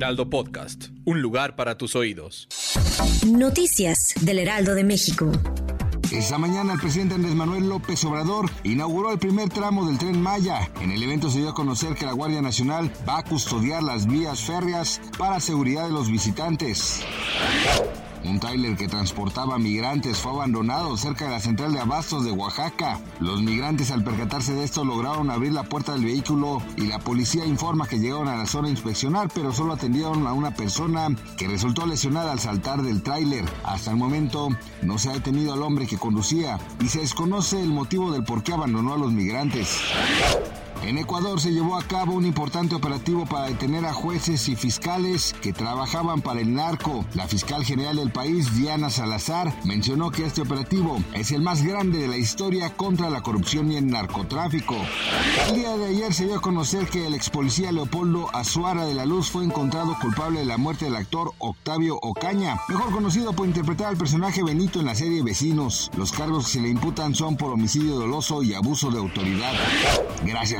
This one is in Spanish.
Heraldo Podcast, un lugar para tus oídos. Noticias del Heraldo de México. Esta mañana el presidente Andrés Manuel López Obrador inauguró el primer tramo del tren Maya. En el evento se dio a conocer que la Guardia Nacional va a custodiar las vías férreas para seguridad de los visitantes. Un tráiler que transportaba migrantes fue abandonado cerca de la central de abastos de Oaxaca. Los migrantes al percatarse de esto lograron abrir la puerta del vehículo y la policía informa que llegaron a la zona a inspeccionar, pero solo atendieron a una persona que resultó lesionada al saltar del tráiler. Hasta el momento no se ha detenido al hombre que conducía y se desconoce el motivo del por qué abandonó a los migrantes. En Ecuador se llevó a cabo un importante operativo para detener a jueces y fiscales que trabajaban para el narco. La fiscal general del país, Diana Salazar, mencionó que este operativo es el más grande de la historia contra la corrupción y el narcotráfico. El día de ayer se dio a conocer que el ex policía Leopoldo Azuara de la Luz fue encontrado culpable de la muerte del actor Octavio Ocaña, mejor conocido por interpretar al personaje Benito en la serie Vecinos. Los cargos que se le imputan son por homicidio doloso y abuso de autoridad. Gracias